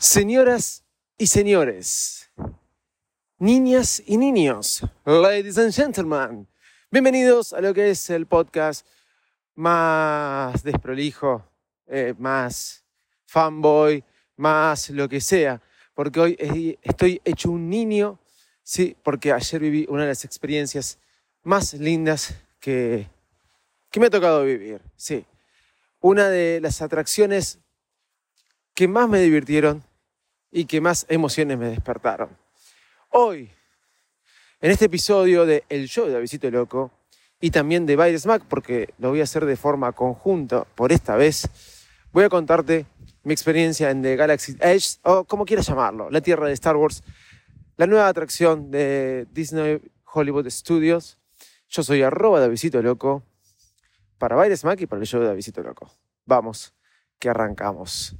Señoras y señores, niñas y niños, ladies and gentlemen, bienvenidos a lo que es el podcast más desprolijo, eh, más fanboy, más lo que sea, porque hoy estoy hecho un niño, sí, porque ayer viví una de las experiencias más lindas que, que me ha tocado vivir, sí. Una de las atracciones que más me divirtieron y que más emociones me despertaron. Hoy, en este episodio de El Show de Avisito Loco y también de Virus Mac, porque lo voy a hacer de forma conjunta por esta vez, voy a contarte mi experiencia en The Galaxy Edge, o como quieras llamarlo, la tierra de Star Wars, la nueva atracción de Disney Hollywood Studios. Yo soy arroba de Avisito Loco para Virus Mac y para el show de Avisito Loco. Vamos, que arrancamos.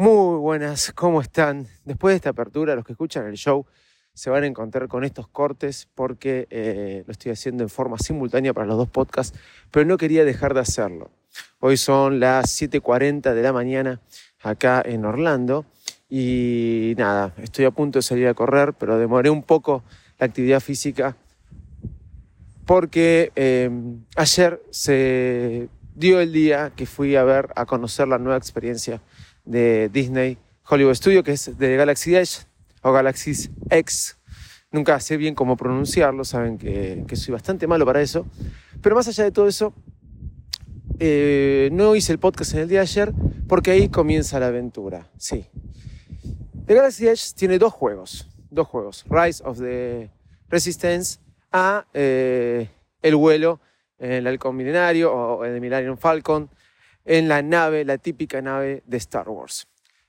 Muy buenas, ¿cómo están? Después de esta apertura, los que escuchan el show se van a encontrar con estos cortes porque eh, lo estoy haciendo en forma simultánea para los dos podcasts, pero no quería dejar de hacerlo. Hoy son las 7.40 de la mañana acá en Orlando y nada, estoy a punto de salir a correr, pero demoré un poco la actividad física porque eh, ayer se dio el día que fui a ver, a conocer la nueva experiencia de Disney Hollywood Studio, que es de Galaxy Edge o Galaxy X. Nunca sé bien cómo pronunciarlo, saben que, soy bastante malo para eso. Pero más allá de todo eso, eh, no hice el podcast en el día de ayer porque ahí comienza la aventura. Sí. The Galaxy Edge tiene dos juegos. Dos juegos. Rise of the Resistance a eh, el vuelo en el halcón milenario o el Millennium Falcon en la nave, la típica nave de Star Wars.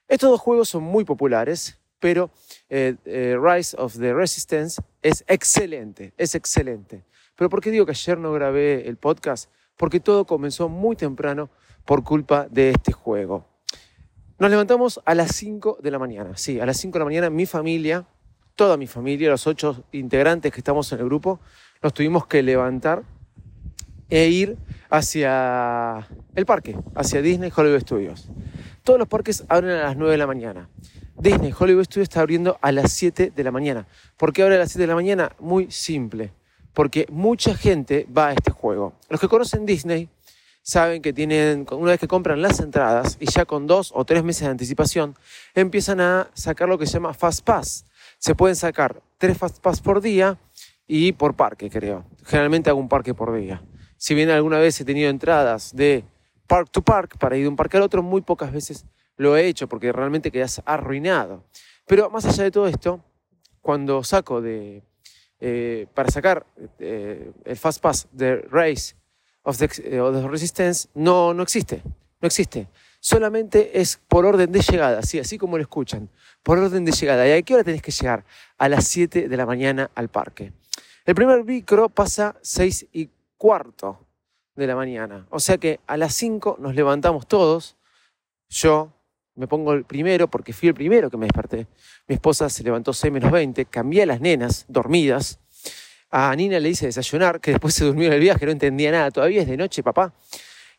Estos dos juegos son muy populares, pero eh, eh, Rise of the Resistance es excelente, es excelente. Pero ¿por qué digo que ayer no grabé el podcast? Porque todo comenzó muy temprano por culpa de este juego. Nos levantamos a las 5 de la mañana. Sí, a las 5 de la mañana mi familia, toda mi familia, los ocho integrantes que estamos en el grupo, nos tuvimos que levantar e ir hacia el parque, hacia Disney Hollywood Studios. Todos los parques abren a las 9 de la mañana. Disney Hollywood Studios está abriendo a las 7 de la mañana. ¿Por qué abre a las 7 de la mañana? Muy simple. Porque mucha gente va a este juego. Los que conocen Disney saben que tienen, una vez que compran las entradas y ya con dos o tres meses de anticipación, empiezan a sacar lo que se llama Fast Pass. Se pueden sacar tres Fast Pass por día y por parque, creo. Generalmente hago un parque por día. Si bien alguna vez he tenido entradas de park to park para ir de un parque al otro, muy pocas veces lo he hecho porque realmente quedas arruinado. Pero más allá de todo esto, cuando saco de, eh, para sacar eh, el Fast Pass de Race of the, eh, Resistance, no, no existe, no existe. Solamente es por orden de llegada, así, así como lo escuchan, por orden de llegada. ¿Y a qué hora tenés que llegar? A las 7 de la mañana al parque. El primer micro pasa 6 y cuarto de la mañana. O sea que a las 5 nos levantamos todos. Yo me pongo el primero porque fui el primero que me desperté. Mi esposa se levantó 6 menos 20, cambié a las nenas dormidas. A Nina le hice desayunar, que después se durmió en el viaje, no entendía nada. Todavía es de noche, papá.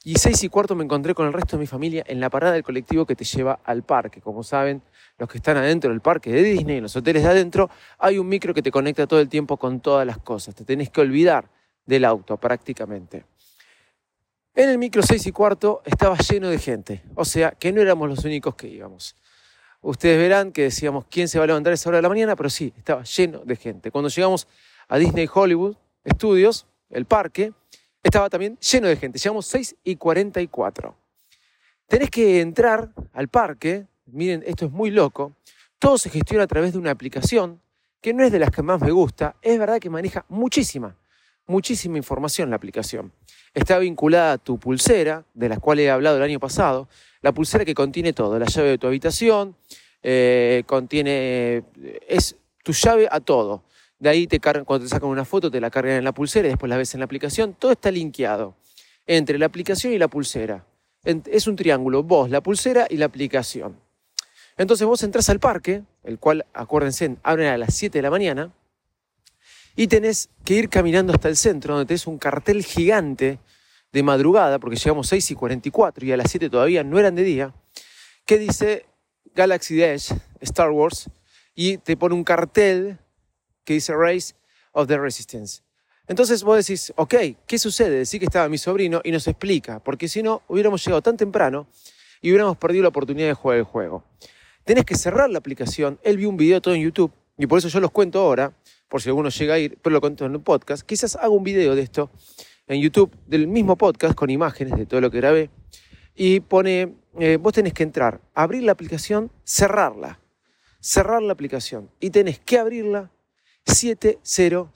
Y seis y cuarto me encontré con el resto de mi familia en la parada del colectivo que te lleva al parque. Como saben, los que están adentro del parque de Disney, en los hoteles de adentro, hay un micro que te conecta todo el tiempo con todas las cosas. Te tenés que olvidar del auto prácticamente. En el micro 6 y cuarto estaba lleno de gente, o sea que no éramos los únicos que íbamos. Ustedes verán que decíamos quién se va a levantar a esa hora de la mañana, pero sí, estaba lleno de gente. Cuando llegamos a Disney Hollywood Studios, el parque, estaba también lleno de gente. Llegamos 6 y 44. Tenés que entrar al parque, miren, esto es muy loco, todo se gestiona a través de una aplicación que no es de las que más me gusta, es verdad que maneja muchísima, muchísima información la aplicación. Está vinculada a tu pulsera, de la cual he hablado el año pasado, la pulsera que contiene todo, la llave de tu habitación, eh, contiene, es tu llave a todo. De ahí te cargan, cuando te sacan una foto, te la cargan en la pulsera y después la ves en la aplicación. Todo está linkeado entre la aplicación y la pulsera. Es un triángulo, vos, la pulsera y la aplicación. Entonces vos entras al parque, el cual, acuérdense, abren a las 7 de la mañana, y tenés que ir caminando hasta el centro, donde tenés un cartel gigante de madrugada, porque llegamos 6 y 44 y a las 7 todavía no eran de día, que dice Galaxy Edge, Star Wars, y te pone un cartel que dice Race of the Resistance. Entonces vos decís, ok, ¿qué sucede? Decís que estaba mi sobrino y nos explica, porque si no, hubiéramos llegado tan temprano y hubiéramos perdido la oportunidad de jugar el juego. Tenés que cerrar la aplicación, él vio un video todo en YouTube, y por eso yo los cuento ahora, por si alguno llega a ir, pero lo cuento en un podcast. Quizás haga un video de esto en YouTube, del mismo podcast, con imágenes de todo lo que grabé, y pone, eh, vos tenés que entrar, abrir la aplicación, cerrarla, cerrar la aplicación, y tenés que abrirla 700.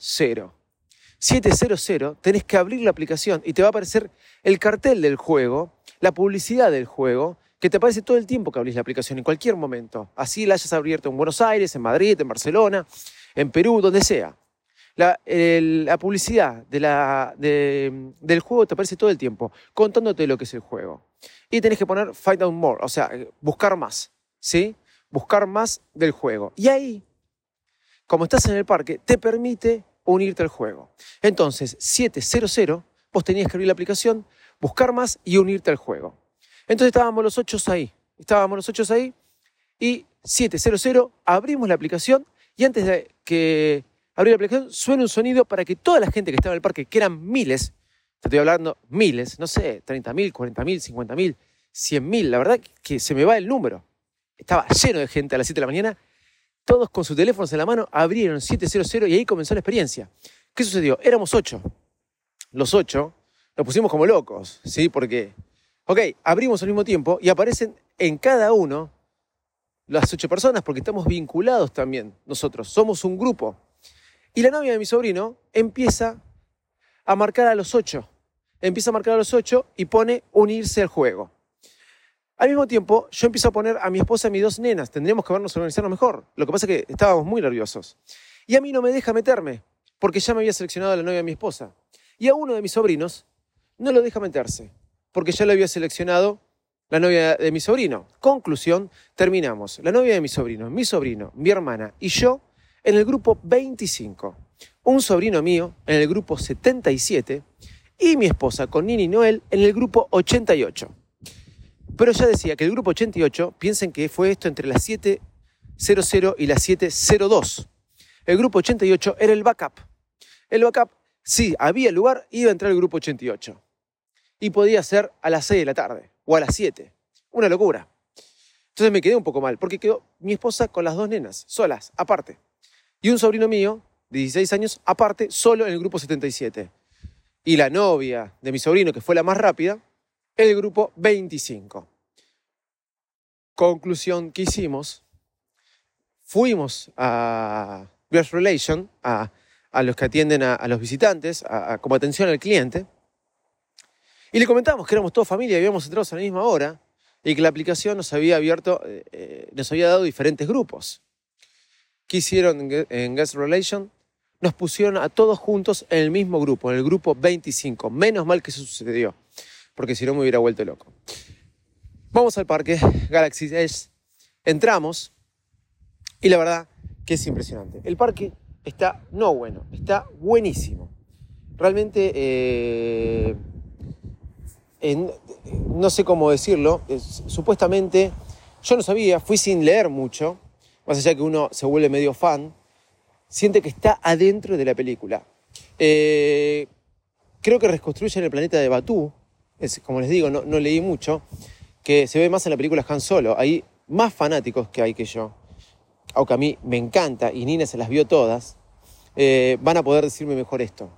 700, tenés que abrir la aplicación y te va a aparecer el cartel del juego, la publicidad del juego, que te aparece todo el tiempo que abrís la aplicación, en cualquier momento. Así la hayas abierto en Buenos Aires, en Madrid, en Barcelona, en Perú, donde sea. La, publicidad del juego te aparece todo el tiempo, contándote lo que es el juego. Y tenés que poner Find Out More, o sea, buscar más, ¿sí? Buscar más del juego. Y ahí, como estás en el parque, te permite unirte al juego. Entonces, 700, vos tenías que abrir la aplicación, buscar más y unirte al juego. Entonces estábamos los ocho ahí, estábamos los ocho ahí y 700 abrimos la aplicación y antes de que abrir la aplicación suena un sonido para que toda la gente que estaba en el parque, que eran miles, te estoy hablando miles, no sé, 30.000, 40.000, 50.000, 100.000, la verdad que se me va el número. Estaba lleno de gente a las 7 de la mañana todos con sus teléfonos en la mano abrieron 700 y ahí comenzó la experiencia. ¿Qué sucedió? Éramos ocho. Los ocho nos pusimos como locos, ¿sí? Porque, ok, abrimos al mismo tiempo y aparecen en cada uno las ocho personas porque estamos vinculados también nosotros, somos un grupo. Y la novia de mi sobrino empieza a marcar a los ocho. Empieza a marcar a los ocho y pone unirse al juego. Al mismo tiempo, yo empiezo a poner a mi esposa y a mis dos nenas. Tendríamos que vernos organizarnos mejor. Lo que pasa es que estábamos muy nerviosos. Y a mí no me deja meterme, porque ya me había seleccionado a la novia de mi esposa. Y a uno de mis sobrinos no lo deja meterse, porque ya lo había seleccionado la novia de mi sobrino. Conclusión, terminamos. La novia de mi sobrino, mi sobrino, mi hermana y yo en el grupo 25. Un sobrino mío en el grupo 77 y mi esposa con Nini Noel en el grupo 88. Pero ya decía que el grupo 88, piensen que fue esto entre las 7.00 y las 7.02. El grupo 88 era el backup. El backup, sí, había lugar, iba a entrar el grupo 88. Y podía ser a las 6 de la tarde o a las 7. Una locura. Entonces me quedé un poco mal, porque quedó mi esposa con las dos nenas, solas, aparte. Y un sobrino mío, de 16 años, aparte, solo en el grupo 77. Y la novia de mi sobrino, que fue la más rápida, el grupo 25. Conclusión que hicimos, fuimos a Guest Relation, a, los que atienden a, los visitantes, como atención al cliente, y le comentamos que éramos toda familia, habíamos entrado a la misma hora y que la aplicación nos había abierto, eh, eh, nos había dado diferentes grupos. ¿Qué hicieron en Guest Relation? Nos pusieron a todos juntos en el mismo grupo, en el grupo 25. Menos mal que eso sucedió porque si no me hubiera vuelto loco. Vamos al parque Galaxy Edge, entramos y la verdad que es impresionante. El parque está no bueno, está buenísimo. Realmente, eh, no sé cómo decirlo, supuestamente yo no sabía, fui sin leer mucho, más allá que uno se vuelve medio fan, siente que está adentro de la película. Eh, creo que reconstruyen el planeta de Batú, como les digo, no, leí mucho, que se ve más en la película Han Solo. Hay más fanáticos que hay que yo, aunque a mí me encanta y Nina se las vio todas, eh, van a poder decirme mejor esto.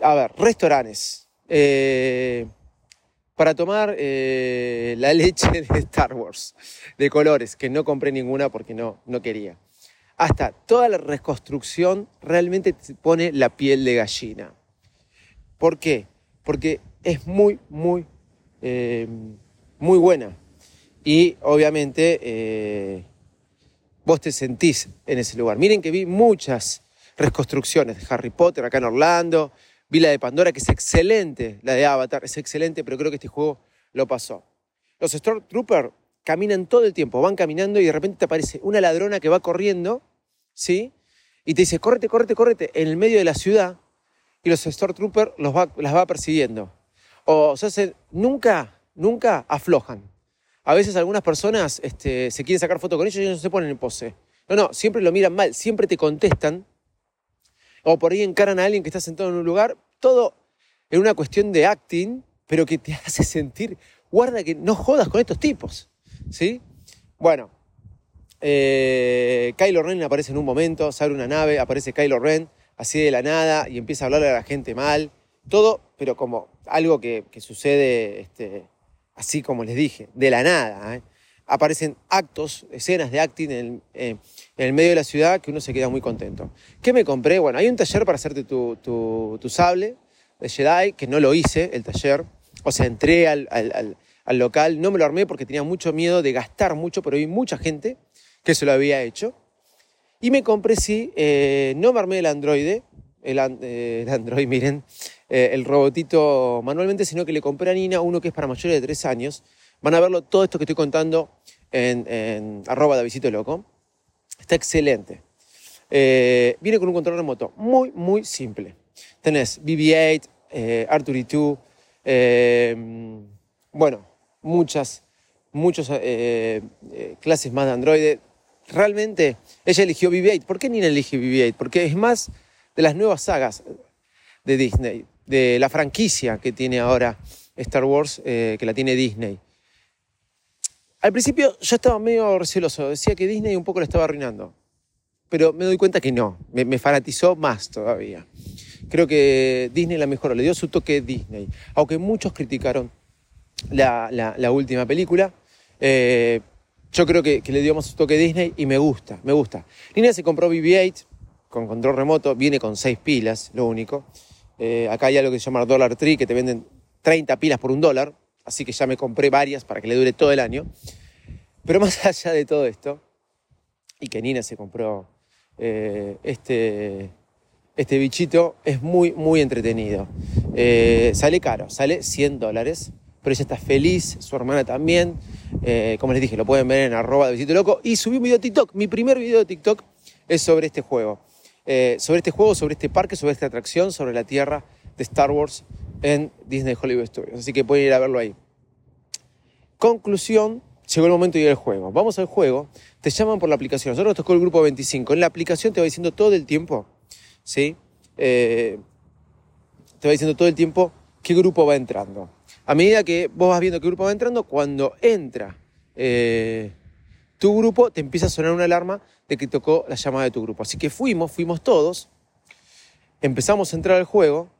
A ver, restaurantes. Eh, para tomar eh, la leche de Star Wars, de colores, que no compré ninguna porque no, no quería. Hasta toda la reconstrucción realmente te pone la piel de gallina. ¿Por qué? Porque es muy, muy, eh, muy buena. Y obviamente vos te sentís en ese lugar. Miren que vi muchas reconstrucciones de Harry Potter acá en Orlando, vi la de Pandora, que es excelente, la de Avatar, es excelente, pero creo que este juego lo pasó. Los Stormtroopers caminan todo el tiempo, van caminando y de repente te aparece una ladrona que va corriendo, ¿sí? Y te dice, córrete, córrete, córrete, en el medio de la ciudad, y los Stormtroopers las va persiguiendo o sea, nunca, nunca aflojan. a veces algunas personas este, se quieren sacar foto con ellos y ellos no se ponen en pose. No, no, siempre lo miran mal, siempre te contestan. O por ahí encaran a alguien que está sentado en un lugar. Todo en una cuestión de acting, pero que te hace sentir, guarda que no jodas con estos tipos. ¿Sí? Bueno, eh, Kylo Ren aparece en un momento, sale una nave, aparece Kylo Ren, así de la nada, y empieza a hablarle a la gente mal. Todo, pero como algo que, sucede, este, así como les dije, de la nada. ¿eh? Aparecen actos, escenas de acting en el, medio de la ciudad que uno se queda muy contento. ¿Qué me compré? Bueno, hay un taller para hacerte tu, sable de Jedi, que no lo hice, el taller. O sea, entré al, local, no me lo armé porque tenía mucho miedo de gastar mucho, pero hay mucha gente que se lo había hecho. Y me compré, sí, eh, no me armé el androide, el, eh, android, miren, eh, el robotito manualmente, sino que le compré a Nina uno que es para mayores de 3 años, Van a verlo todo esto que estoy contando en, en arroba de Visito Loco. Está excelente. Eh, viene con un control remoto muy, muy simple. Tenés BB-8, eh, R2D2, eh, bueno, muchas, muchas eh, clases más de Android. Realmente ella eligió BB-8. ¿Por qué Nina elige BB-8? Porque es más de las nuevas sagas de Disney, de la franquicia que tiene ahora Star Wars, que la tiene Disney. Al principio yo estaba medio receloso, decía que Disney un poco lo estaba arruinando, pero me doy cuenta que no, me, fanatizó más todavía. Creo que Disney la mejoró, le dio su toque Disney, aunque muchos criticaron la, última película. Eh, yo creo que, le dio más su toque Disney y me gusta, me gusta. Línea se compró BB-8 con control remoto, viene con 6 pilas, lo único. Eh, acá hay algo que se llama Dollar Tree, que te venden 30 pilas por un dólar así que ya me compré varias para que le dure todo el año. Pero más allá de todo esto, y que Nina se compró eh, este, este bichito, es muy, muy entretenido. Eh, sale caro, sale 100 dólares, pero ella está feliz, su hermana también. Eh, como les dije, lo pueden ver en arroba de Bichito Loco. Y subí un video de TikTok. Mi primer video de TikTok es sobre este juego. sobre este juego, sobre este parque, sobre esta atracción, sobre la tierra de Star Wars en Disney Hollywood Studios. Así que pueden ir a verlo ahí. Conclusión, llegó el momento de ir al juego. Vamos al juego, te llaman por la aplicación. Nosotros nos tocó el grupo 25. En la aplicación te va diciendo todo el tiempo, ¿sí? Eh, te va diciendo todo el tiempo qué grupo va entrando. A medida que vos vas viendo qué grupo va entrando, cuando entra eh, tu grupo, te empieza a sonar una alarma de que tocó la llamada de tu grupo. Así que fuimos, fuimos todos, empezamos a entrar al juego,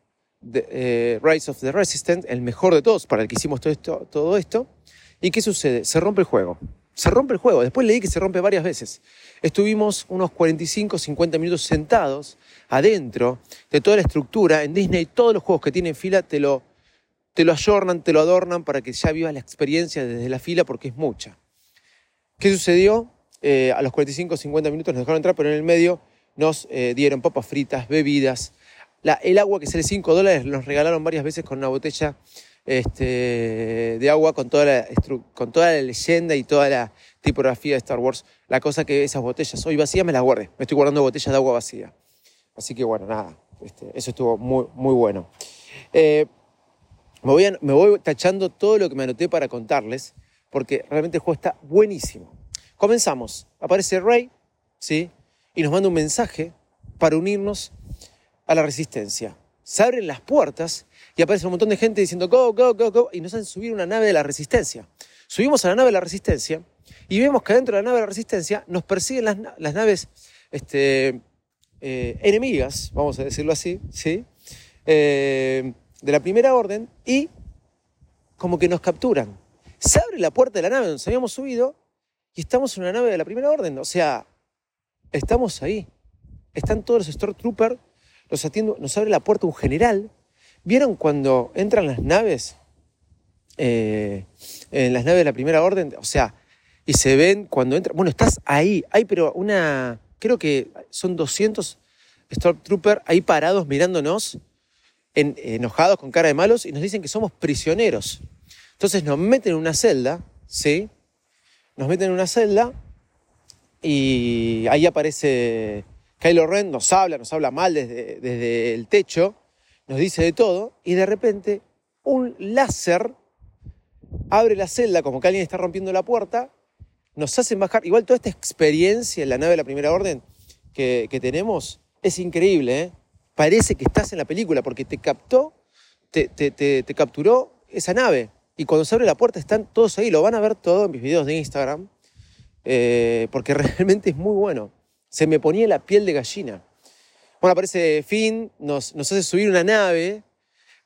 eh, Rise of the Resistance, el mejor de todos, para el que hicimos todo esto. ¿Y qué sucede? Se rompe el juego. Se rompe el juego. Después leí que se rompe varias veces. Estuvimos unos 45, 50 minutos sentados adentro de toda la estructura. En Disney todos los juegos que tienen fila te lo, te lo ayornan, te lo adornan para que ya vivas la experiencia desde la fila porque es mucha. ¿Qué sucedió? Eh, a los 45, 50 minutos nos dejaron entrar, pero en el medio nos eh, dieron papas fritas, bebidas, el agua que sale 5 dólares nos regalaron varias veces con una botella este, de agua con toda, la, con toda la leyenda y toda la tipografía de Star Wars. La cosa que esas botellas hoy vacías me las guardé. Me estoy guardando botellas de agua vacía. Así que bueno, nada, este, eso estuvo muy, muy bueno. Eh, me, voy me voy tachando todo lo que me anoté para contarles, porque realmente el juego está buenísimo. Comenzamos. Aparece Rey, ¿sí? Y nos manda un mensaje para unirnos a la resistencia. Se abren las puertas y aparece un montón de gente diciendo go, go, go, go, y nos hacen subir una nave de la resistencia. Subimos a la nave de la resistencia y vemos que dentro de la nave de la resistencia nos persiguen las, naves este, eh, enemigas, vamos a decirlo así, ¿sí? Eh, de la primera orden y como que nos capturan. Se abre la puerta de la nave donde habíamos subido y estamos en una nave de la primera orden. O sea, estamos ahí. Están todos los Stormtroopers nos, atiendo, nos abre la puerta un general. ¿Vieron cuando entran las naves? Eh, en las naves de la primera orden, o sea, y se ven cuando entran. Bueno, estás ahí, hay pero una. Creo que son 200 Stormtroopers ahí parados mirándonos, enojados con cara de malos, y nos dicen que somos prisioneros. Entonces nos meten en una celda, ¿sí? Nos meten en una celda y ahí aparece Kylo Ren nos habla, nos habla mal desde, desde el techo, nos dice de todo, y de repente un láser abre la celda como que alguien está rompiendo la puerta, nos hacen bajar. Igual toda esta experiencia en la nave de la Primera Orden que, tenemos es increíble. ¿eh? Parece que estás en la película porque te captó, te, te, capturó esa nave. Y cuando se abre la puerta están todos ahí. Lo van a ver todo en mis videos de Instagram. Eh, porque realmente es muy bueno. Se me ponía la piel de gallina. Bueno, aparece Finn, nos, hace subir una nave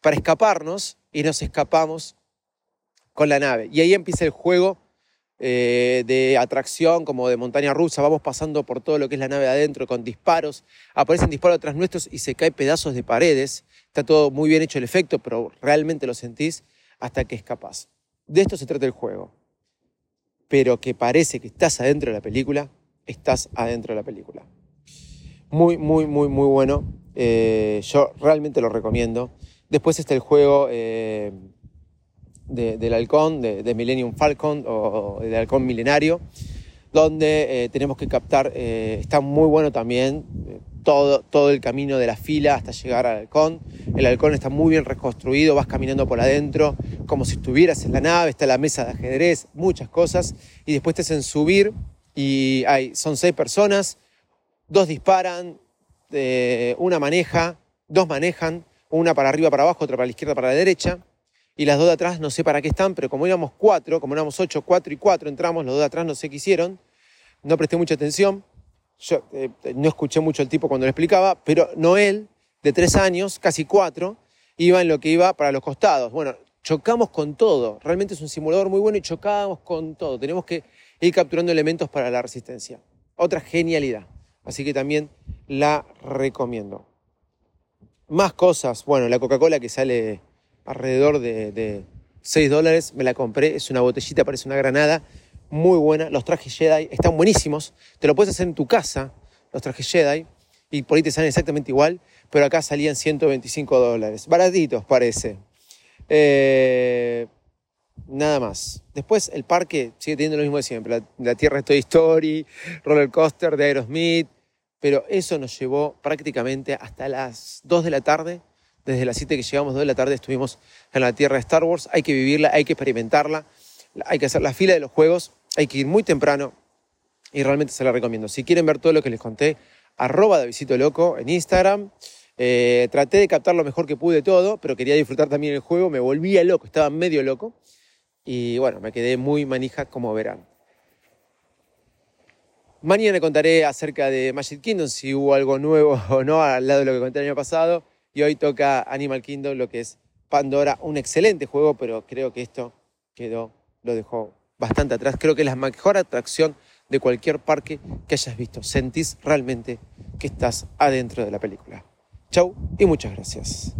para escaparnos y nos escapamos con la nave. Y ahí empieza el juego eh, de atracción, como de montaña rusa. Vamos pasando por todo lo que es la nave adentro con disparos. Aparecen disparos atrás nuestros y se caen pedazos de paredes. Está todo muy bien hecho el efecto, pero realmente lo sentís hasta que escapás. De esto se trata el juego. Pero que parece que estás adentro de la película, estás adentro de la película. Muy, muy, muy, muy bueno. Eh, yo realmente lo recomiendo. Después está el juego eh, del halcón, de, Millennium Falcon o, del halcón milenario, donde eh, tenemos que captar, está muy bueno también, todo, todo el camino de la fila hasta llegar al halcón. El halcón está muy bien reconstruido, vas caminando por adentro como si estuvieras en la nave, está la mesa de ajedrez, muchas cosas, y después te hacen subir y hay, son seis personas, dos disparan, una maneja, dos manejan, una para arriba, para abajo, otra para la izquierda, para la derecha. Y las dos de atrás no sé para qué están, pero como éramos cuatro, como éramos ocho, cuatro y cuatro entramos, los dos de atrás no sé qué hicieron. No presté mucha atención. Yo eh, no escuché mucho el tipo cuando lo explicaba, pero Noel, de tres años, casi cuatro, iba en lo que iba para los costados. Bueno, chocamos con todo. Realmente es un simulador muy bueno y chocábamos con todo. Tenemos que ir capturando elementos para la resistencia. Otra genialidad. Así que también la recomiendo. Más cosas, bueno, la Coca-Cola que sale alrededor de, 6 dólares, me la compré, es una botellita, parece una granada, muy buena, los trajes Jedi están buenísimos, te lo puedes hacer en tu casa, los trajes Jedi, y por ahí te salen exactamente igual, pero acá salían 125 dólares, baratitos parece. Eh, nada más. Después el parque sigue teniendo lo mismo de siempre, la, Tierra de Toy Story, roller coaster de Aerosmith, pero eso nos llevó prácticamente hasta las 2 de la tarde. Desde las 7 que llegamos, 2 de la tarde, estuvimos en la tierra de Star Wars. Hay que vivirla, hay que experimentarla, hay que hacer la fila de los juegos, hay que ir muy temprano y realmente se la recomiendo. Si quieren ver todo lo que les conté, arroba de Visito Loco en Instagram. Eh, traté de captar lo mejor que pude todo, pero quería disfrutar también el juego. Me volvía loco, estaba medio loco. Y bueno, me quedé muy manija como verán. Mañana contaré acerca de Magic Kingdom, si hubo algo nuevo o no al lado de lo que conté el año pasado. Y hoy toca Animal Kingdom, lo que es Pandora, un excelente juego, pero creo que esto quedó, lo dejó bastante atrás. Creo que es la mejor atracción de cualquier parque que hayas visto. Sentís realmente que estás adentro de la película. Chau y muchas gracias.